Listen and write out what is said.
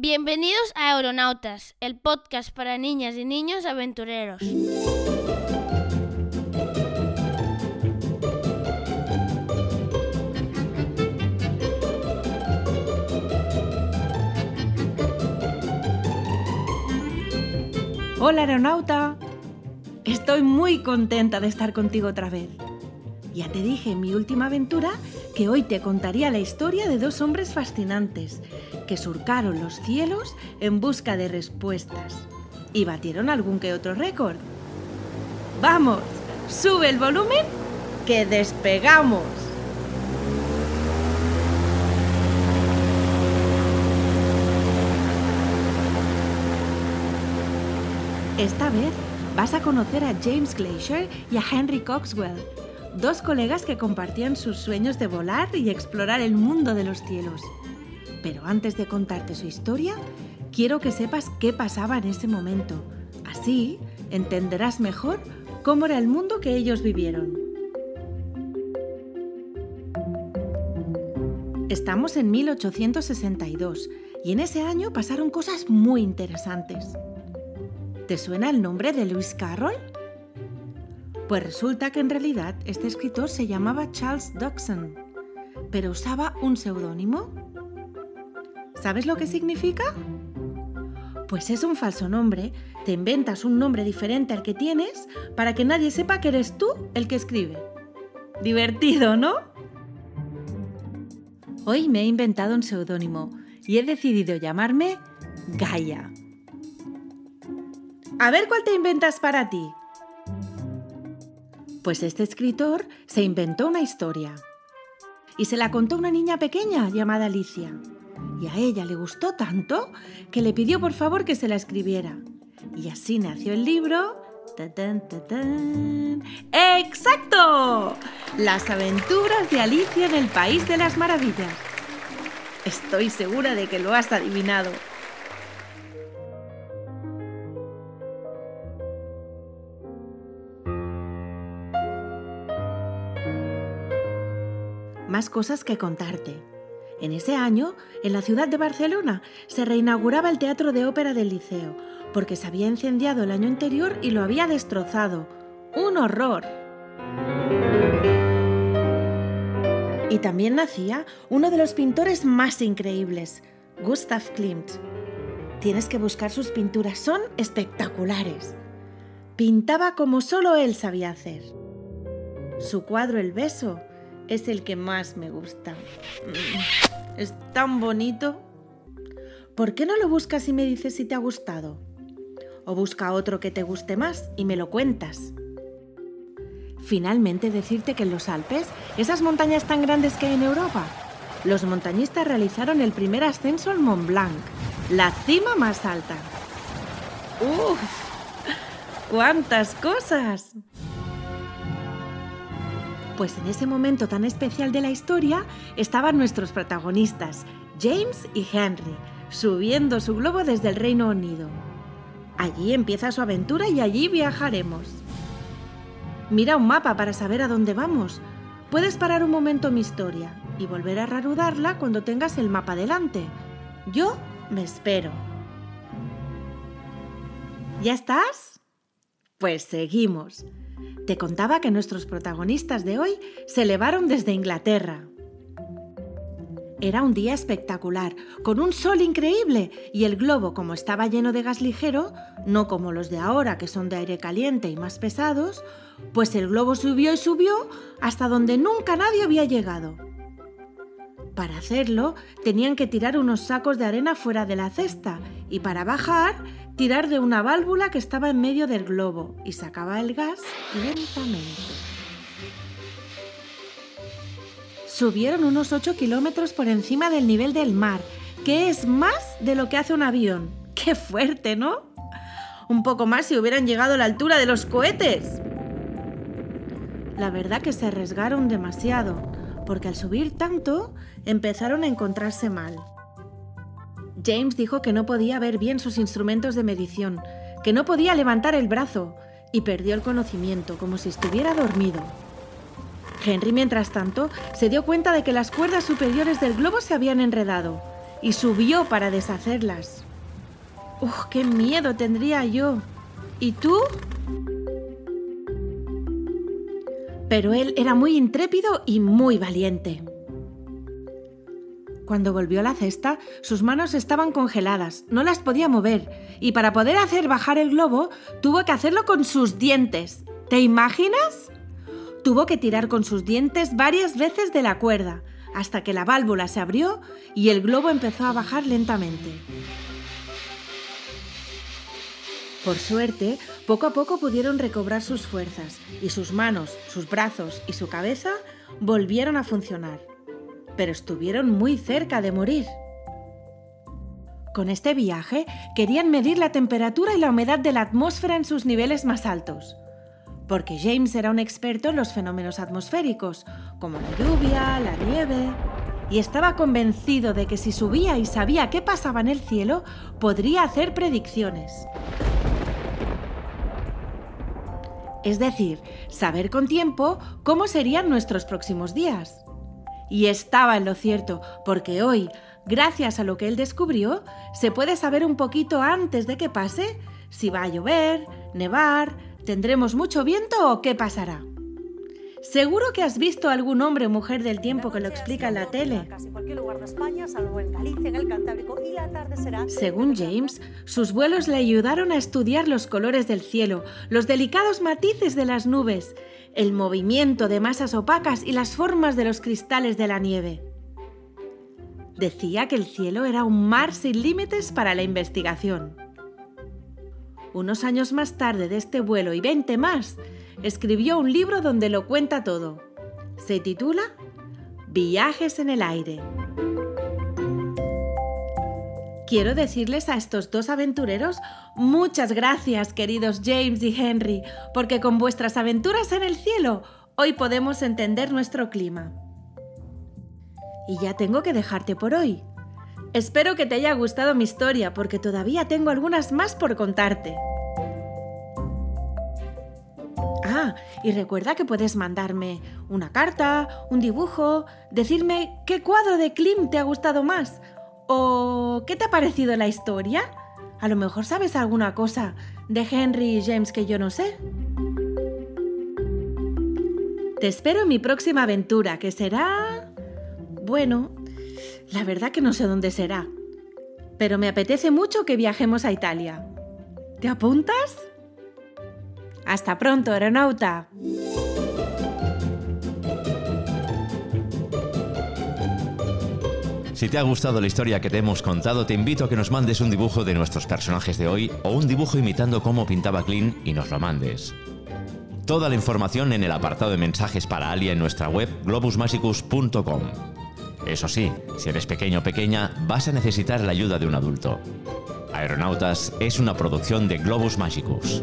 Bienvenidos a Aeronautas, el podcast para niñas y niños aventureros. Hola aeronauta, estoy muy contenta de estar contigo otra vez. Ya te dije mi última aventura que hoy te contaría la historia de dos hombres fascinantes que surcaron los cielos en busca de respuestas y batieron algún que otro récord. Vamos, sube el volumen, que despegamos. Esta vez vas a conocer a James Glacier y a Henry Coxwell, dos colegas que compartían sus sueños de volar y explorar el mundo de los cielos. Pero antes de contarte su historia, quiero que sepas qué pasaba en ese momento. Así entenderás mejor cómo era el mundo que ellos vivieron. Estamos en 1862 y en ese año pasaron cosas muy interesantes. ¿Te suena el nombre de Lewis Carroll? Pues resulta que en realidad este escritor se llamaba Charles Dodson, pero usaba un seudónimo. ¿Sabes lo que significa? Pues es un falso nombre, te inventas un nombre diferente al que tienes para que nadie sepa que eres tú el que escribe. Divertido, ¿no? Hoy me he inventado un seudónimo y he decidido llamarme Gaia. A ver cuál te inventas para ti. Pues este escritor se inventó una historia y se la contó una niña pequeña llamada Alicia. Y a ella le gustó tanto que le pidió por favor que se la escribiera. Y así nació el libro. ¡Exacto! Las aventuras de Alicia en el País de las Maravillas. Estoy segura de que lo has adivinado. Más cosas que contarte. En ese año, en la ciudad de Barcelona, se reinauguraba el Teatro de Ópera del Liceo, porque se había incendiado el año anterior y lo había destrozado. ¡Un horror! Y también nacía uno de los pintores más increíbles, Gustav Klimt. Tienes que buscar sus pinturas, son espectaculares. Pintaba como solo él sabía hacer. Su cuadro El beso es el que más me gusta. Mm, es tan bonito. ¿Por qué no lo buscas y me dices si te ha gustado? O busca otro que te guste más y me lo cuentas. Finalmente decirte que en los Alpes, esas montañas tan grandes que hay en Europa, los montañistas realizaron el primer ascenso al Mont Blanc, la cima más alta. ¡Uf! ¡Cuántas cosas! Pues en ese momento tan especial de la historia estaban nuestros protagonistas, James y Henry, subiendo su globo desde el Reino Unido. Allí empieza su aventura y allí viajaremos. Mira un mapa para saber a dónde vamos. Puedes parar un momento mi historia y volver a reanudarla cuando tengas el mapa delante. Yo me espero. ¿Ya estás? Pues seguimos. Te contaba que nuestros protagonistas de hoy se elevaron desde Inglaterra. Era un día espectacular, con un sol increíble y el globo, como estaba lleno de gas ligero, no como los de ahora que son de aire caliente y más pesados, pues el globo subió y subió hasta donde nunca nadie había llegado. Para hacerlo, tenían que tirar unos sacos de arena fuera de la cesta y para bajar, tirar de una válvula que estaba en medio del globo y sacaba el gas lentamente. Subieron unos 8 kilómetros por encima del nivel del mar, que es más de lo que hace un avión. ¡Qué fuerte, ¿no? Un poco más si hubieran llegado a la altura de los cohetes. La verdad que se arriesgaron demasiado, porque al subir tanto empezaron a encontrarse mal. James dijo que no podía ver bien sus instrumentos de medición, que no podía levantar el brazo y perdió el conocimiento como si estuviera dormido. Henry, mientras tanto, se dio cuenta de que las cuerdas superiores del globo se habían enredado y subió para deshacerlas. ¡Uf, qué miedo tendría yo! ¿Y tú? Pero él era muy intrépido y muy valiente. Cuando volvió la cesta, sus manos estaban congeladas, no las podía mover, y para poder hacer bajar el globo, tuvo que hacerlo con sus dientes. ¿Te imaginas? Tuvo que tirar con sus dientes varias veces de la cuerda, hasta que la válvula se abrió y el globo empezó a bajar lentamente. Por suerte, poco a poco pudieron recobrar sus fuerzas y sus manos, sus brazos y su cabeza volvieron a funcionar. Pero estuvieron muy cerca de morir. Con este viaje querían medir la temperatura y la humedad de la atmósfera en sus niveles más altos porque James era un experto en los fenómenos atmosféricos, como la lluvia, la nieve, y estaba convencido de que si subía y sabía qué pasaba en el cielo, podría hacer predicciones. Es decir, saber con tiempo cómo serían nuestros próximos días. Y estaba en lo cierto, porque hoy, gracias a lo que él descubrió, se puede saber un poquito antes de que pase si va a llover, nevar, ¿Tendremos mucho viento o qué pasará? Seguro que has visto algún hombre o mujer del tiempo que lo explica en la tele. Según James, sus vuelos le ayudaron a estudiar los colores del cielo, los delicados matices de las nubes, el movimiento de masas opacas y las formas de los cristales de la nieve. Decía que el cielo era un mar sin límites para la investigación. Unos años más tarde de este vuelo y 20 más, escribió un libro donde lo cuenta todo. Se titula Viajes en el aire. Quiero decirles a estos dos aventureros muchas gracias, queridos James y Henry, porque con vuestras aventuras en el cielo hoy podemos entender nuestro clima. Y ya tengo que dejarte por hoy. Espero que te haya gustado mi historia porque todavía tengo algunas más por contarte. Ah, y recuerda que puedes mandarme una carta, un dibujo, decirme qué cuadro de Klim te ha gustado más o qué te ha parecido la historia. A lo mejor sabes alguna cosa de Henry James que yo no sé. Te espero en mi próxima aventura, que será... Bueno, la verdad que no sé dónde será, pero me apetece mucho que viajemos a Italia. ¿Te apuntas? Hasta pronto, aeronauta. Si te ha gustado la historia que te hemos contado, te invito a que nos mandes un dibujo de nuestros personajes de hoy o un dibujo imitando cómo pintaba Clean y nos lo mandes. Toda la información en el apartado de mensajes para Alia en nuestra web globusmasicus.com. Eso sí, si eres pequeño o pequeña, vas a necesitar la ayuda de un adulto. Aeronautas es una producción de Globus Magicus.